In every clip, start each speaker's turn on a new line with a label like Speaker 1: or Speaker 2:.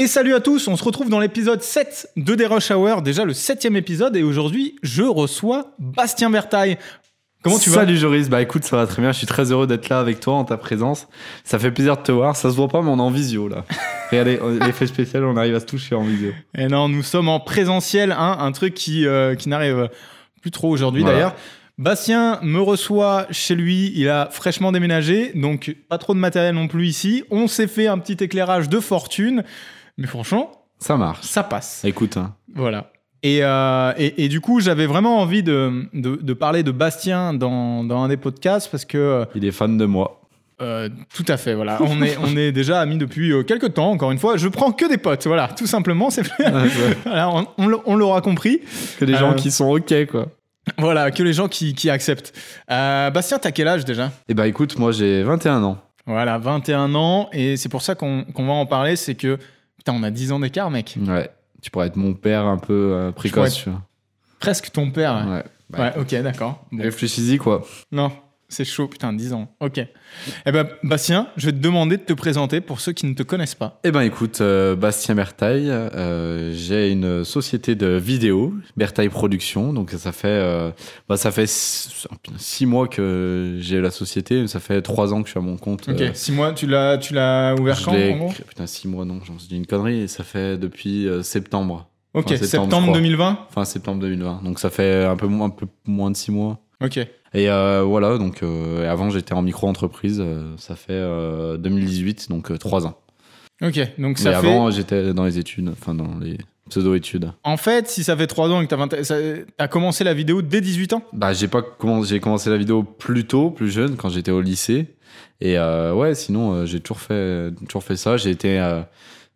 Speaker 1: Et salut à tous, on se retrouve dans l'épisode 7 de The Rush Hour, déjà le septième épisode, et aujourd'hui je reçois Bastien Vertaille. Comment tu vas?
Speaker 2: Salut Joris, bah écoute, ça va très bien, je suis très heureux d'être là avec toi en ta présence. Ça fait plaisir de te voir, ça se voit pas, mais on est en visio là. Regardez, l'effet spécial, on arrive à se toucher en visio.
Speaker 1: Et non, nous sommes en présentiel, hein, un truc qui, euh, qui n'arrive plus trop aujourd'hui
Speaker 2: Voilà.
Speaker 1: d'ailleurs. Bastien me reçoit chez lui, il a fraîchement déménagé, donc pas trop de matériel non plus ici. On s'est fait un petit éclairage de fortune, mais franchement,
Speaker 2: Ça marche.
Speaker 1: ça passe.
Speaker 2: Écoute, hein.
Speaker 1: Voilà. Et, euh, et, et du coup, j'avais vraiment envie de, de, de parler de Bastien dans, dans un des podcasts parce que,
Speaker 2: il est fan de moi.
Speaker 1: euh, tout à fait, voilà, on est, on est déjà amis depuis euh, quelques temps, encore une fois. Je prends que des potes, voilà, tout simplement. C'est, voilà, on, on l'a- on l'aura compris.
Speaker 2: que des gens
Speaker 1: Euh.
Speaker 2: qui sont ok quoi.
Speaker 1: Voilà, que les gens qui, qui acceptent. Euh, Bastien, t'as quel âge déjà?
Speaker 2: Et bah écoute, moi j'ai 21 ans.
Speaker 1: Voilà, 21 ans, et c'est pour ça qu'on, qu'on va en parler, c'est que, putain, on a 10 ans d'écart, mec.
Speaker 2: Ouais. Tu pourrais être mon père un peu euh, précoce. tu vois.
Speaker 1: Presque ton père. Ouais,
Speaker 2: Ouais. Bah,
Speaker 1: ok, d'accord. Bon.
Speaker 2: Réfléchis-y quoi.
Speaker 1: Non, c'est chaud, putain, 10 ans. Ok. Eh ben, Bastien, je vais te demander de te présenter pour ceux qui ne te connaissent pas.
Speaker 2: Eh ben écoute, euh, Bastien Bertaille, euh, j'ai une société de vidéo, Bertaille Productions, donc ça fait euh, bah, ça fait six, oh, putain, six mois que j'ai la société, ça fait trois ans que je suis à mon compte.
Speaker 1: Ok,
Speaker 2: euh,
Speaker 1: 6 mois, tu l'as, tu l'as ouvert
Speaker 2: je
Speaker 1: quand, en gros?
Speaker 2: Putain, six mois non, j'en dis une connerie, et ça fait depuis euh, septembre.
Speaker 1: Ok,
Speaker 2: Enfin, septembre,
Speaker 1: septembre,
Speaker 2: je crois.
Speaker 1: 2020
Speaker 2: Fin septembre 2020, donc ça fait un peu, moins- un peu moins de six mois.
Speaker 1: Ok.
Speaker 2: Et euh, voilà, donc euh, avant j'étais en micro-entreprise, euh, ça fait euh, 2018, donc euh, trois ans.
Speaker 1: Ok, donc ça fait...
Speaker 2: avant j'étais dans les études, enfin dans les pseudo-études.
Speaker 1: En fait, si ça fait 3 ans et que t'as 20 ça- t'as commencé la vidéo dès 18 ans?
Speaker 2: Bah, j'ai pas commencé, j'ai commencé la vidéo plus tôt, plus jeune, quand j'étais au lycée. Et ouais, sinon, j'ai toujours fait, toujours fait ça. J'ai été.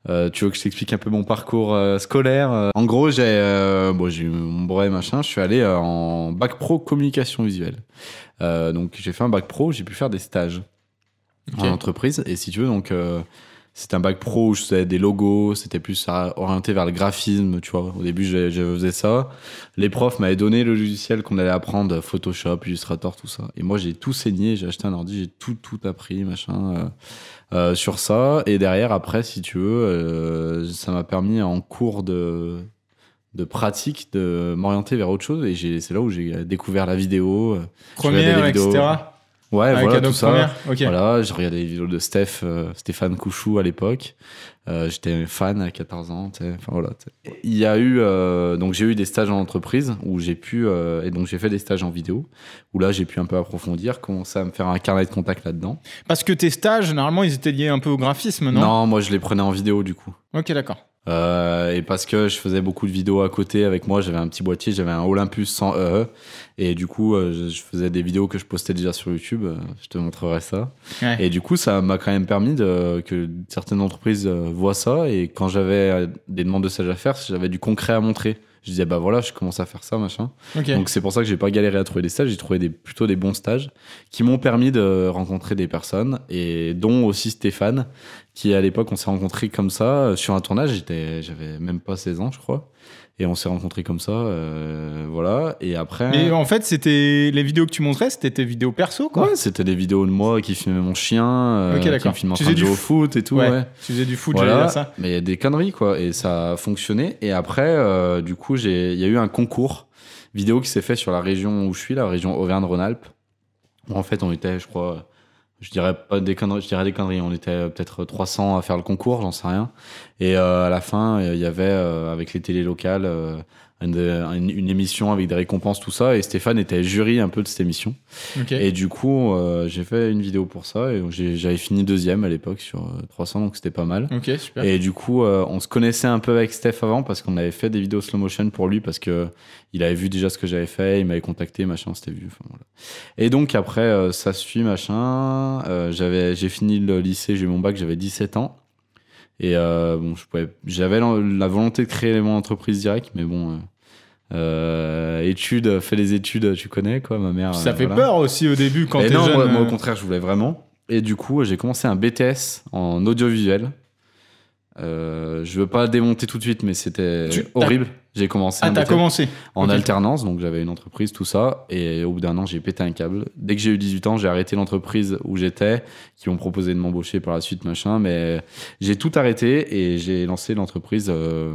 Speaker 2: Euh, tu veux que je t'explique un peu mon parcours euh, scolaire Euh, En gros, j'ai euh, bon, eu mon brevet machin. Je suis allé en bac pro communication visuelle. Donc, j'ai fait un bac pro. J'ai pu faire des stages
Speaker 1: Ok.
Speaker 2: en entreprise. Et si tu veux, donc. C'était un bac pro où je faisais des logos, c'était plus orienté vers le graphisme, tu vois. Au début, je, je faisais ça. Les profs m'avaient donné le logiciel qu'on allait apprendre, Photoshop, Illustrator, tout ça. Et moi, j'ai tout saigné, j'ai acheté un ordi, j'ai tout, tout appris, machin, euh, euh, sur ça. Et derrière, après, si tu veux, euh, ça m'a permis en cours de, de pratique de m'orienter vers autre chose. Et c'est là où j'ai découvert la vidéo. euh,
Speaker 1: Première,
Speaker 2: vidéos.
Speaker 1: etc.
Speaker 2: Ouais,
Speaker 1: Avec
Speaker 2: voilà,
Speaker 1: Adobe
Speaker 2: tout ça. Voilà, j'ai regardé les vidéos de Steph, euh, Stéphane Couchou à l'époque. Euh, J'étais fan à 14 ans. Enfin, voilà. Il y a eu euh, donc j'ai eu des stages en entreprise où j'ai pu et donc j'ai fait des stages en vidéo où là j'ai pu un peu approfondir, commencer à me faire un carnet de contact là-dedans.
Speaker 1: Parce que tes stages, généralement, ils étaient liés un peu au graphisme, non
Speaker 2: moi je les prenais en vidéo du coup.
Speaker 1: Ok, d'accord.
Speaker 2: Euh, et parce que je faisais beaucoup de vidéos à côté avec moi, j'avais un petit boîtier, j'avais un Olympus 100 EE et du coup euh, je, je faisais des vidéos que je postais déjà sur YouTube. euh, Je te montrerai ça.
Speaker 1: Ouais.
Speaker 2: Et du coup, ça m'a quand même permis de, que certaines entreprises voient ça. Et quand j'avais des demandes de stage à faire, j'avais du concret à montrer. Je disais, bah voilà, je commence à faire ça, machin. Donc c'est pour ça que j'ai pas galéré à trouver des stages. J'ai trouvé des, plutôt des bons stages qui m'ont permis de rencontrer des personnes et dont aussi Stéphane, qui à l'époque, on s'est rencontrés comme ça euh, sur un tournage. J'étais, j'avais même pas 16 ans, je crois. Et on s'est rencontrés comme ça, euh, voilà. Et après.
Speaker 1: Mais en fait, c'était les vidéos que tu montrais, c'était tes vidéos perso, quoi.
Speaker 2: Ouais, c'était des vidéos de moi qui filmait mon chien, euh,
Speaker 1: Ok,
Speaker 2: qui me filmait en
Speaker 1: Tu
Speaker 2: train de jouer au foot et tout.
Speaker 1: Ouais.
Speaker 2: ouais.
Speaker 1: Tu faisais du foot,
Speaker 2: Voilà,
Speaker 1: dire ça.
Speaker 2: mais il y a des conneries quoi, et ça a fonctionné. Et après, euh, du coup, j'ai, il y a eu un concours vidéo qui s'est fait sur la région où je suis, la région Auvergne-Rhône-Alpes. Où en fait, on était, je crois, je dirais pas des conneries, je dirais des conneries. On était euh, peut-être 300 à faire le concours, j'en sais rien. Et euh, à la fin, euh, il y avait euh, avec les télés locales euh, une, émission avec des récompenses, tout ça. Et Stéphane était jury un peu de cette émission. Et du coup, euh, j'ai fait une vidéo pour ça et j'avais fini deuxième à l'époque sur euh, 300, donc c'était pas mal.
Speaker 1: Super.
Speaker 2: Et du coup, euh, on se connaissait un peu avec Steph avant parce qu'on avait fait des vidéos slow motion pour lui parce que il avait vu déjà ce que j'avais fait, il m'avait contacté, machin, on s'était vu. enfin, voilà. Et donc après, euh, ça suit, machin. euh, j'avais, j'ai fini le lycée, j'ai eu mon bac, j'avais 17 ans. Et euh, bon, je pouvais, j'avais la, la volonté de créer mon entreprise directe, mais bon, euh, euh, études, fais les études, tu connais quoi, ma mère.
Speaker 1: ça
Speaker 2: euh,
Speaker 1: fait
Speaker 2: voilà.
Speaker 1: peur aussi au début quand t'es jeune.
Speaker 2: moi, moi,
Speaker 1: euh,
Speaker 2: au contraire, je voulais vraiment. Et du coup, j'ai commencé un BTS en audiovisuel. Euh, je veux pas démonter tout de suite, mais c'était
Speaker 1: Tu-
Speaker 2: horrible. J'ai commencé
Speaker 1: Ah, t'as commencé
Speaker 2: en alternance, donc j'avais une entreprise, tout ça, et au bout d'un an, j'ai pété un câble. Dès que j'ai eu 18 ans, j'ai arrêté l'entreprise où j'étais, qui m'ont proposé de m'embaucher par la suite, machin, mais j'ai tout arrêté et j'ai lancé l'entreprise euh,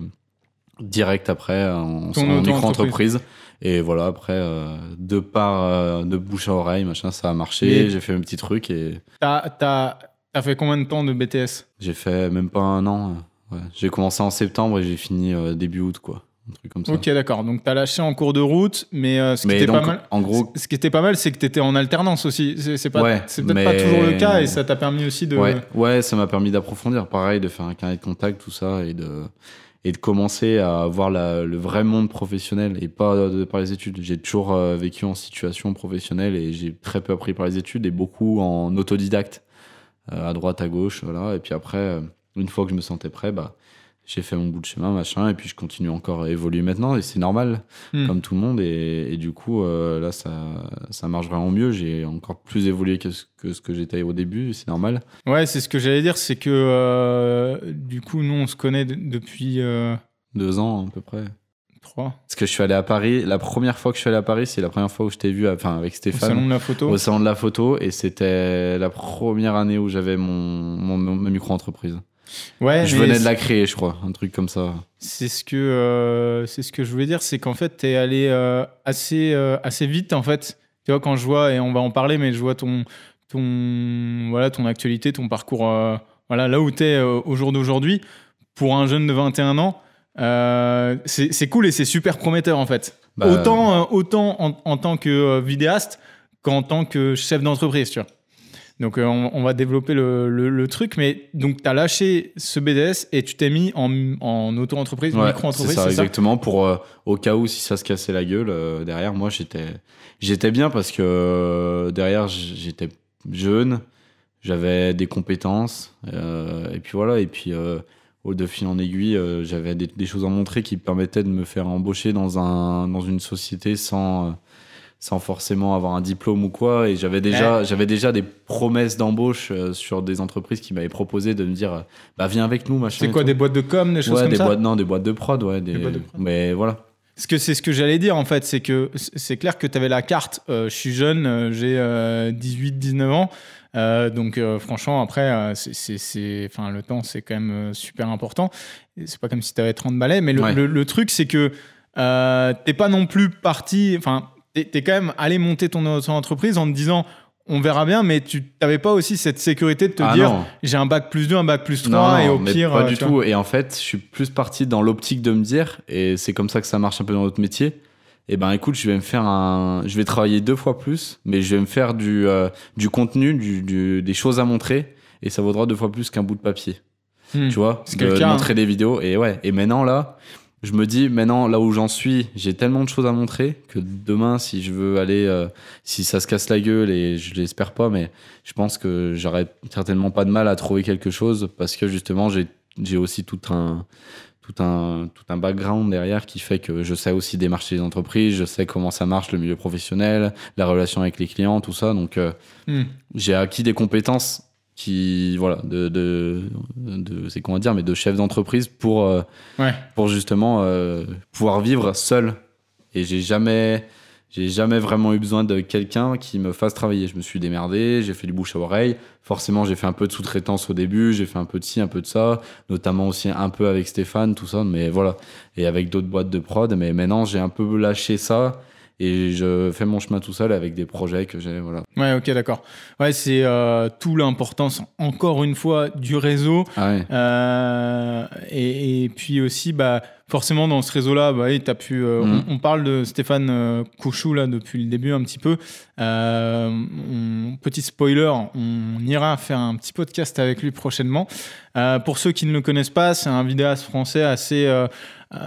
Speaker 2: direct après, en,
Speaker 1: Ton
Speaker 2: en
Speaker 1: auto-entreprise.
Speaker 2: micro-entreprise. Et voilà, après, euh, de par euh, de bouche à oreille, machin, ça a marché. J'ai fait un petit truc et
Speaker 1: T'as t'as- t'as fait combien de temps de BTS
Speaker 2: j'ai fait même pas un an. euh, ouais. J'ai commencé en septembre et j'ai fini euh, début août, quoi. Un truc comme ça.
Speaker 1: Ok, d'accord. Donc, t'as lâché en cours de route, mais euh, ce qui était
Speaker 2: donc,
Speaker 1: pas mal.
Speaker 2: en gros,
Speaker 1: Ce qui était pas mal, c'est que t'étais en alternance aussi. C'est
Speaker 2: Ouais,
Speaker 1: peut-être
Speaker 2: mais-
Speaker 1: pas toujours le cas et ça t'a permis aussi de.
Speaker 2: Ouais, ouais, ça m'a permis d'approfondir, pareil, de faire un carnet de contact, tout ça, et de, et de commencer à voir la- le vrai monde professionnel et pas de, par les études. J'ai toujours euh, vécu en situation professionnelle et j'ai très peu appris par les études et beaucoup en autodidacte, euh, à droite, à gauche, voilà. Et puis après, une fois que je me sentais prêt, bah, j'ai fait mon bout de chemin, machin, et puis je continue encore à évoluer maintenant, et c'est normal,
Speaker 1: Hmm.
Speaker 2: comme tout le monde, et, et du coup, euh, là, ça, ça marche vraiment mieux. J'ai encore plus évolué que ce que, ce que j'étais au début, c'est normal.
Speaker 1: Ouais, c'est ce que j'allais dire, c'est que euh, du coup, nous, on se connaît de- depuis euh,
Speaker 2: Deux ans à peu près.
Speaker 1: trois,
Speaker 2: Parce que je suis allé à Paris, la première fois que je suis allé à Paris, c'est la première fois où je t'ai vu, enfin avec
Speaker 1: au
Speaker 2: Stéphane,
Speaker 1: salon de la photo.
Speaker 2: au salon de la photo, et c'était la première année où j'avais mon, mon, ma micro-entreprise.
Speaker 1: Ouais,
Speaker 2: je venais de la créer, je crois, un truc comme ça.
Speaker 1: C'est ce que euh, c'est ce que je voulais dire, c'est qu'en fait t'es allé euh, assez euh, assez vite en fait. Tu vois quand je vois et on va en parler, mais je vois ton ton voilà ton actualité, ton parcours, voilà là où t'es au jour d'aujourd'hui pour un jeune de 21 ans, c'est c'est cool et c'est super prometteur en fait.
Speaker 2: Bah,
Speaker 1: autant autant en, en tant que vidéaste qu'en tant que chef d'entreprise, tu vois. Donc euh, on, on va développer le, le- le truc, mais donc tu as lâché ce BDS et tu t'es mis en, en auto-entreprise,
Speaker 2: Ouais,
Speaker 1: micro-entreprise, c'est ça
Speaker 2: exactement, pour euh, au cas où si ça se cassait la gueule, euh, derrière moi j'étais j'étais bien parce que derrière j'étais jeune, j'avais des compétences, et puis voilà, et puis au de fil en aiguille, euh, j'avais des, des choses à montrer qui me permettaient de me faire embaucher dans, un, dans une société sans, sans forcément avoir un diplôme ou quoi. Et j'avais déjà, j'avais déjà des promesses d'embauche euh, sur des entreprises qui m'avaient proposé de me dire euh, bah, viens avec nous, machin.
Speaker 1: C'est quoi, des boîtes de com, des choses
Speaker 2: Ouais,
Speaker 1: comme
Speaker 2: des
Speaker 1: ça
Speaker 2: boîtes, non, des boîtes de prod, ouais. Des,
Speaker 1: Des boîtes de prod.
Speaker 2: Mais voilà.
Speaker 1: Parce que c'est ce que j'allais dire en fait, c'est que c'est clair que tu avais la carte, euh, je suis jeune, euh, j'ai 18-19 ans, euh, donc euh, franchement après, euh, c'est- enfin, le temps c'est quand même euh, super important. C'est pas comme si tu avais 30 balais, mais le,
Speaker 2: Ouais.
Speaker 1: le- le truc c'est que euh, t'es pas non plus parti, enfin t'es es quand même allé monter ton, ton entreprise en te disant on verra bien, mais tu t'avais pas aussi cette sécurité de te
Speaker 2: Ah
Speaker 1: dire j'ai un bac plus 2, un bac plus 3
Speaker 2: Non,
Speaker 1: et au
Speaker 2: mais
Speaker 1: pire...
Speaker 2: Pas
Speaker 1: euh,
Speaker 2: du tout. Et en fait, je suis plus parti dans l'optique de me dire, et c'est comme ça que ça marche un peu dans notre métier. Et ben écoute, je vais me faire un. Je vais travailler deux fois plus, mais je vais me faire du, euh, du contenu, du, du- des choses à montrer, et ça vaudra deux fois plus qu'un bout de papier.
Speaker 1: Hmm.
Speaker 2: Tu vois De
Speaker 1: cas,
Speaker 2: montrer des vidéos. Et ouais. Et maintenant, là, je me dis, maintenant, là où j'en suis, j'ai tellement de choses à montrer que demain, si je veux aller. euh, si ça se casse la gueule, et je l'espère pas, mais je pense que j'aurais certainement pas de mal à trouver quelque chose parce que justement, j'ai aussi tout un. Tout un, tout un background derrière qui fait que je sais aussi démarcher les entreprises, je sais comment ça marche le milieu professionnel, la relation avec les clients, tout ça. Donc, euh,
Speaker 1: Hmm.
Speaker 2: j'ai acquis des compétences qui voilà de de, de c'est comment dire mais de chef d'entreprise pour euh,
Speaker 1: Ouais.
Speaker 2: pour justement euh, pouvoir vivre seul. Et j'ai jamais j'ai jamais vraiment eu besoin de quelqu'un qui me fasse travailler. Je me suis démerdé j'ai fait du bouche à oreille. Forcément j'ai fait un peu de sous-traitance au début j'ai fait un peu de ci un peu de ça notamment aussi un peu avec Stéphane tout ça mais voilà. Et avec d'autres boîtes de prod mais maintenant j'ai un peu lâché ça et je fais mon chemin tout seul avec des projets que j'ai voilà
Speaker 1: Ouais, ok, d'accord. Ouais, c'est euh, tout l'importance, encore une fois, du réseau.
Speaker 2: ah ouais
Speaker 1: Euh, et, et puis aussi, bah, forcément, dans ce réseau-là, bah, t'as pu, euh,
Speaker 2: Mhm.
Speaker 1: on, on parle de Stéphane euh, Couchou là, depuis le début un petit peu. Euh, on- petit spoiler, on ira faire un petit podcast avec lui prochainement. Euh, pour ceux qui ne le connaissent pas, c'est un vidéaste français assez, euh, euh,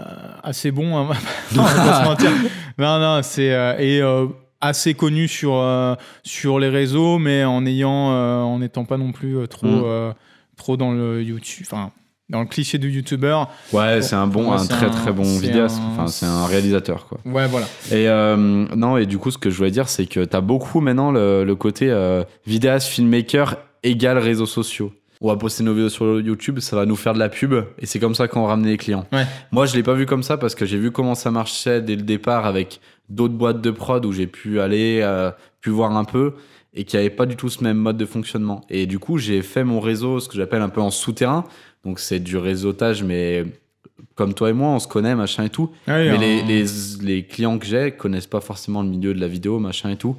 Speaker 1: assez bon. hein. non, on va pas se mentir. Non, non, c'est euh, et euh, assez connu sur euh, sur les réseaux, mais en ayant, euh, en n'étant pas non plus euh, trop
Speaker 2: Mm.
Speaker 1: euh, trop dans le YouTube, enfin dans le cliché du YouTuber.
Speaker 2: Ouais,
Speaker 1: Bon,
Speaker 2: c'est un bon, un très
Speaker 1: un-
Speaker 2: très bon vidéaste.
Speaker 1: un-
Speaker 2: Enfin, c'est un réalisateur quoi.
Speaker 1: Ouais, voilà.
Speaker 2: Et euh, non, et du coup, ce que je voulais dire, c'est que t'as beaucoup maintenant le, le côté euh, vidéaste, filmmaker égal réseaux sociaux. on va poster nos vidéos sur YouTube, ça va nous faire de la pub et c'est comme ça qu'on va ramener les clients.
Speaker 1: Ouais.
Speaker 2: Moi, je l'ai pas vu comme ça parce que j'ai vu comment ça marchait dès le départ avec d'autres boîtes de prod où j'ai pu aller, euh, pu voir un peu et qui n'avaient pas du tout ce même mode de fonctionnement. Et du coup, j'ai fait mon réseau, ce que j'appelle un peu en souterrain. Donc, c'est du réseautage, mais comme toi et moi, on se connaît, machin et tout.
Speaker 1: Ouais,
Speaker 2: Mais
Speaker 1: en-
Speaker 2: les, les, les clients que j'ai connaissent pas forcément le milieu de la vidéo, machin et tout.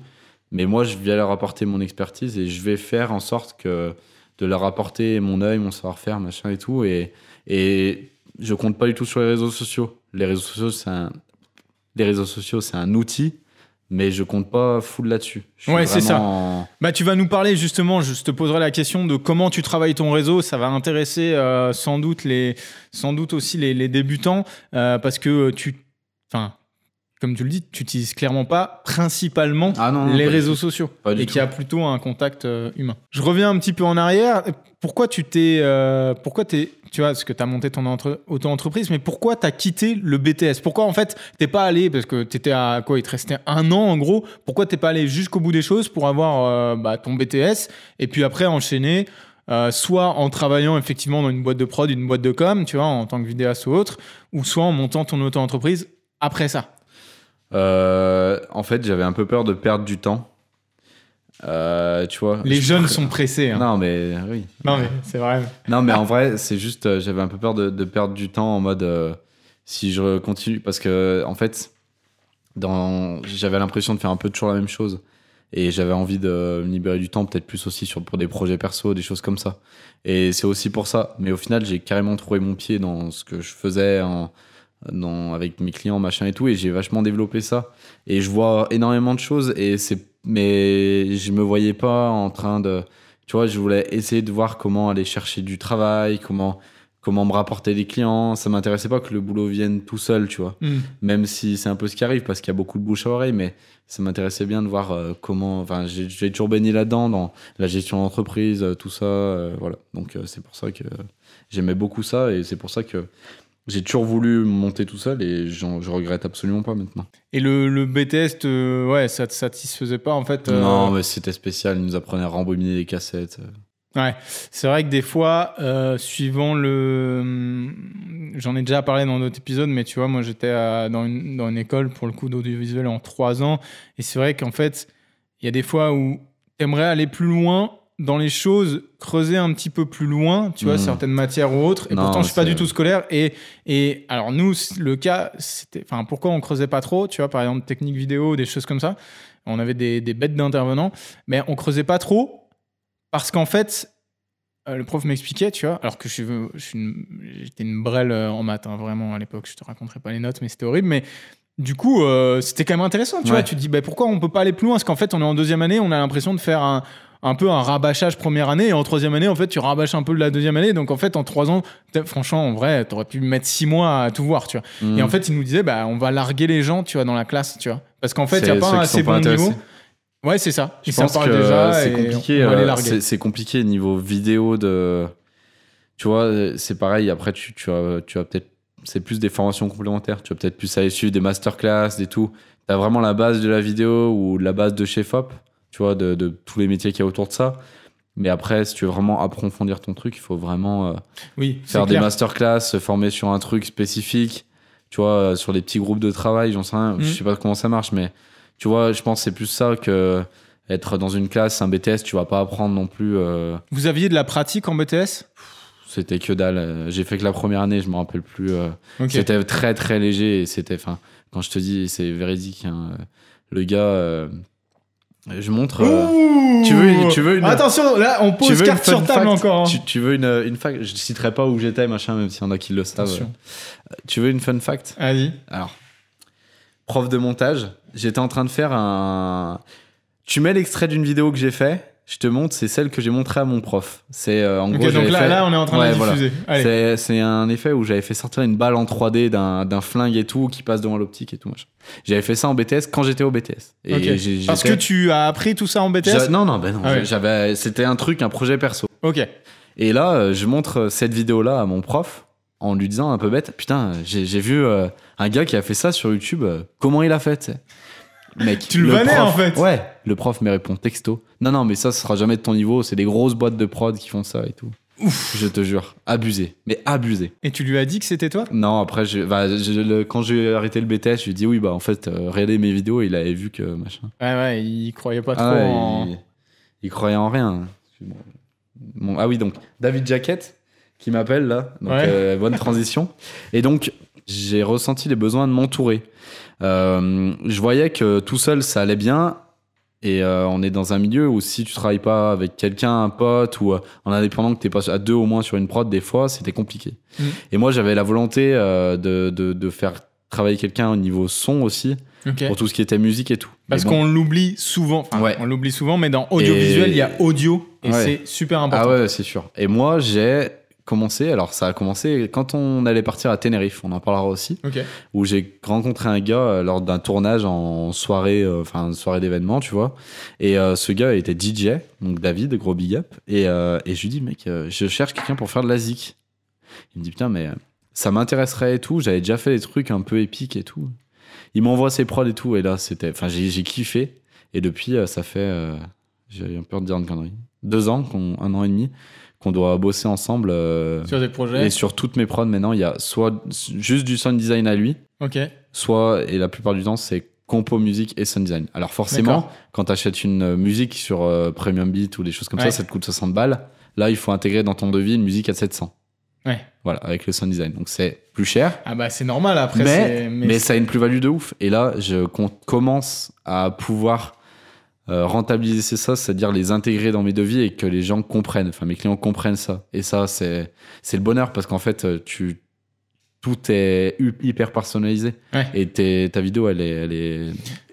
Speaker 2: Mais moi, je vais leur apporter mon expertise et je vais faire en sorte que de leur apporter mon œil, mon savoir-faire, machin et tout. Et, et je compte pas du tout sur les réseaux sociaux. Les réseaux sociaux, c'est un, les réseaux sociaux, c'est un outil, mais je compte pas full là-dessus.
Speaker 1: Ouais, c'est ça.
Speaker 2: en-
Speaker 1: Bah, tu vas nous parler justement, je te poserai la question de comment tu travailles ton réseau. Ça va intéresser euh, sans doute les, sans doute aussi les, les débutants euh, parce que tu, enfin, comme tu le dis, tu utilises clairement pas principalement
Speaker 2: Ah non, non,
Speaker 1: les réseaux sociaux et y a plutôt un contact euh, humain. Je reviens un petit peu en arrière. Pourquoi tu t'es, euh, pourquoi t'es, tu vois, parce que tu as monté ton entre- auto-entreprise, mais pourquoi tu as quitté le BTS Pourquoi en fait t'es pas allé, parce que tu étais à quoi Il te restait un an en gros, pourquoi t'es pas allé jusqu'au bout des choses pour avoir euh, bah, ton BTS et puis après enchaîner euh, soit en travaillant effectivement dans une boîte de prod, une boîte de com, tu vois, en tant que vidéaste ou autre, ou soit en montant ton auto-entreprise après ça?
Speaker 2: Euh, en fait, j'avais un peu peur de perdre du temps. Euh, tu vois.
Speaker 1: Les
Speaker 2: je-
Speaker 1: jeunes sont pressés. hein.
Speaker 2: Non, mais oui.
Speaker 1: Non mais c'est vrai.
Speaker 2: Non, mais en vrai, c'est juste, euh, j'avais un peu peur de, de perdre du temps en mode euh, si je continue. Parce que, en fait, dans, j'avais l'impression de faire un peu toujours la même chose. Et j'avais envie de me libérer du temps, peut-être plus aussi sur, pour des projets perso, des choses comme ça. Et c'est aussi pour ça. Mais au final, j'ai carrément trouvé mon pied dans ce que je faisais en, dans, avec mes clients, machin et tout. Et j'ai vachement développé ça. Et je vois énormément de choses. Et c'est, mais je me voyais pas en train de, tu vois, je voulais essayer de voir comment aller chercher du travail, comment, comment me rapporter des clients. Ça m'intéressait pas que le boulot vienne tout seul, tu vois.
Speaker 1: Hmm.
Speaker 2: Même si c'est un peu ce qui arrive parce qu'il y a beaucoup de bouche à oreille, mais ça m'intéressait bien de voir euh, comment. Enfin, j'ai j'ai toujours baigné là-dedans, dans la gestion d'entreprise, euh, tout ça. euh, voilà. Donc, euh, c'est pour ça que j'aimais beaucoup ça et c'est pour ça que j'ai toujours voulu monter tout seul et je regrette absolument pas maintenant.
Speaker 1: Et le, le BTS, te- ouais, ça te satisfaisait pas en fait euh,
Speaker 2: Non, mais c'était spécial. Ils nous apprenaient à rembobiner les cassettes. euh.
Speaker 1: Ouais, c'est vrai que des fois, euh, suivant le. hum, J'en ai déjà parlé dans d'autres épisodes, mais tu vois, moi j'étais dans, une, dans une école pour le coup d'audiovisuel en trois ans. Et c'est vrai qu'en fait, il y a des fois où tu aimerais aller plus loin dans les choses, creuser un petit peu plus loin, tu vois,
Speaker 2: Mhm.
Speaker 1: certaines matières ou autres. Et
Speaker 2: Non,
Speaker 1: pourtant, je suis pas du tout scolaire. Et, et alors, nous, le cas, c'était. Enfin, pourquoi on creusait pas trop, tu vois, par exemple, technique vidéo, des choses comme ça. On avait des, des bêtes d'intervenants, mais on creusait pas trop parce qu'en fait, euh, le prof m'expliquait, tu vois, alors que je suis, je suis une- j'étais une brêle euh, en maths, hein, vraiment, à l'époque, je te raconterai pas les notes, mais c'était horrible, mais du coup, euh, c'était quand même intéressant, tu
Speaker 2: Ouais.
Speaker 1: vois, tu te dis, bah, pourquoi on peut pas aller plus loin? Parce qu'en fait, on est en deuxième année, on a l'impression de faire un, un peu un rabâchage première année, et en troisième année, en fait, tu rabâches un peu de la deuxième année, donc en fait, en trois ans, t'as- franchement, en vrai, t'aurais pu mettre six mois à tout voir, tu vois.
Speaker 2: Mm.
Speaker 1: Et en fait, il nous disait, bah, on va larguer les gens, tu vois, dans la classe, tu vois. Parce qu'en fait, il n'y a pas un assez bon niveau. Ouais, c'est ça.
Speaker 2: Je
Speaker 1: Ils
Speaker 2: pense
Speaker 1: parlent
Speaker 2: que
Speaker 1: déjà.
Speaker 2: c'est compliqué. euh, c'est compliqué niveau vidéo de. Tu vois, c'est pareil. Après, tu, tu as, tu as peut-être. C'est plus des formations complémentaires. Tu vas peut-être plus aller suivre des masterclass, des tout. Tu as vraiment la base de la vidéo ou la base de chez FOP, tu vois, de, de tous les métiers qu'il y a autour de ça. Mais après, si tu veux vraiment approfondir ton truc, il faut vraiment euh,
Speaker 1: Oui,
Speaker 2: faire des masterclass, se former sur un truc spécifique, tu vois, euh, sur des petits groupes de travail, j'en sais rien, je sais pas comment ça marche, mais tu vois, je pense que c'est plus ça que être dans une classe, un BTS, tu vas pas apprendre non plus. euh,
Speaker 1: Vous aviez de la pratique en BTS
Speaker 2: c'était que dalle. J'ai fait que la première année, je me rappelle plus. C'était très très léger et c'était, enfin, quand je te dis, c'est véridique. hein, le gars, je montre. euh, tu veux- tu veux une-
Speaker 1: Attention, là, on pose carte sur table
Speaker 2: fact
Speaker 1: encore. hein.
Speaker 2: tu, tu veux une, une fact Je citerai pas où j'étais, machin, même s'il y en a qui le savent.
Speaker 1: Attention.
Speaker 2: Tu veux une fun fact
Speaker 1: Vas-y.
Speaker 2: Alors, prof de montage, j'étais en train de faire un. Tu mets l'extrait d'une vidéo que j'ai fait, je te montre, c'est celle que j'ai montrée à mon prof. C'est euh, en
Speaker 1: Ok,
Speaker 2: gros.
Speaker 1: donc là,
Speaker 2: fait-
Speaker 1: là, on est en train de
Speaker 2: Ouais,
Speaker 1: diffuser.
Speaker 2: C'est, un effet où j'avais fait sortir une balle en 3D d'un, d'un flingue et tout qui passe devant l'optique et tout. machin. J'avais fait ça en BTS quand j'étais au BTS. Et
Speaker 1: Parce que tu as appris tout ça en BTS
Speaker 2: Non, non, ben non.
Speaker 1: Ah.
Speaker 2: J'avais, c'était un truc, un projet perso.
Speaker 1: Ok.
Speaker 2: Et là, euh, je montre cette vidéo-là à mon prof en lui disant un peu bête Putain, j'ai vu euh, un gars qui a fait ça sur YouTube. euh, comment il a fait Mec,
Speaker 1: Tu le vannais,
Speaker 2: prof-
Speaker 1: en fait.
Speaker 2: Ouais, le prof me répond texto. Non, non, mais ça, ce sera jamais de ton niveau. C'est des grosses boîtes de prod qui font ça et tout. Ouf, je te jure, abusé, mais abusé.
Speaker 1: Et tu lui as dit que c'était toi?
Speaker 2: Non, après, je, bah, je- le- quand j'ai arrêté le BTS, je lui ai dit oui, bah en fait, euh, regardez mes vidéos, il avait vu que machin.
Speaker 1: Ouais, ouais, il croyait pas trop
Speaker 2: Ah ouais,
Speaker 1: en.
Speaker 2: il, il croyait en rien. Bon, bon, ah oui, donc David Jacket qui m'appelle là, donc
Speaker 1: Ouais.
Speaker 2: euh, bonne transition. Et donc j'ai ressenti les besoins de m'entourer. Euh, je voyais que tout seul ça allait bien. Et euh, on est dans un milieu où si tu travailles pas avec quelqu'un, un pote ou euh, en indépendant que t'es pas à deux au moins sur une prod, des fois c'était compliqué.
Speaker 1: Mm.
Speaker 2: Et moi j'avais la volonté euh, de, de, de faire travailler quelqu'un au niveau son aussi pour tout ce qui était musique et tout.
Speaker 1: Parce
Speaker 2: bon.
Speaker 1: qu'on l'oublie souvent. Enfin,
Speaker 2: Ouais.
Speaker 1: on l'oublie souvent, mais dans audiovisuel,
Speaker 2: Et-
Speaker 1: il y a audio et
Speaker 2: Ouais.
Speaker 1: c'est super important.
Speaker 2: Ah ouais, c'est sûr. Et moi, j'ai commencé, alors ça a commencé quand on allait partir à Tenerife, on en parlera aussi, où j'ai rencontré un gars euh, lors d'un tournage en soirée, euh, enfin soirée d'événement, tu vois. Et euh, ce gars était DJ, donc David, gros big up. Et, euh, et je lui dis, mec, je cherche quelqu'un pour faire de la zik. Il me dit, putain, mais ça m'intéresserait et tout. J'avais déjà fait des trucs un peu épiques et tout. Il m'envoie ses prods et tout. Et là, c'était, enfin, j'ai kiffé. Et depuis, ça fait, j'ai un peur de dire une connerie, deux ans, qu'on- un an et demi, qu'on doit bosser ensemble. euh,
Speaker 1: Sur des projets.
Speaker 2: et sur toutes mes prods, maintenant, il y a soit juste du sound design à lui,
Speaker 1: Ok.
Speaker 2: soit, et la plupart du temps, c'est compo musique et sound design. Alors forcément, quand tu achètes une euh, musique sur euh, Premium Beat ou des choses comme
Speaker 1: Ouais.
Speaker 2: ça, ça te coûte 60 balles. Là, il faut intégrer dans ton devis une musique à 700.
Speaker 1: Ouais.
Speaker 2: Voilà, avec le sound design. Donc c'est plus cher,
Speaker 1: Ah bah c'est normal après.
Speaker 2: mais,
Speaker 1: c'est-
Speaker 2: mais, ça a une plus-value de ouf. Et là, je com- commence à pouvoir euh, rentabiliser ça, c'est-à-dire les intégrer dans mes devis et que les gens comprennent, enfin mes clients comprennent ça. Et ça, c'est c'est le bonheur parce qu'en fait, euh, tu tout est hyper personnalisé
Speaker 1: Ouais.
Speaker 2: et t'es- ta vidéo, elle est, elle est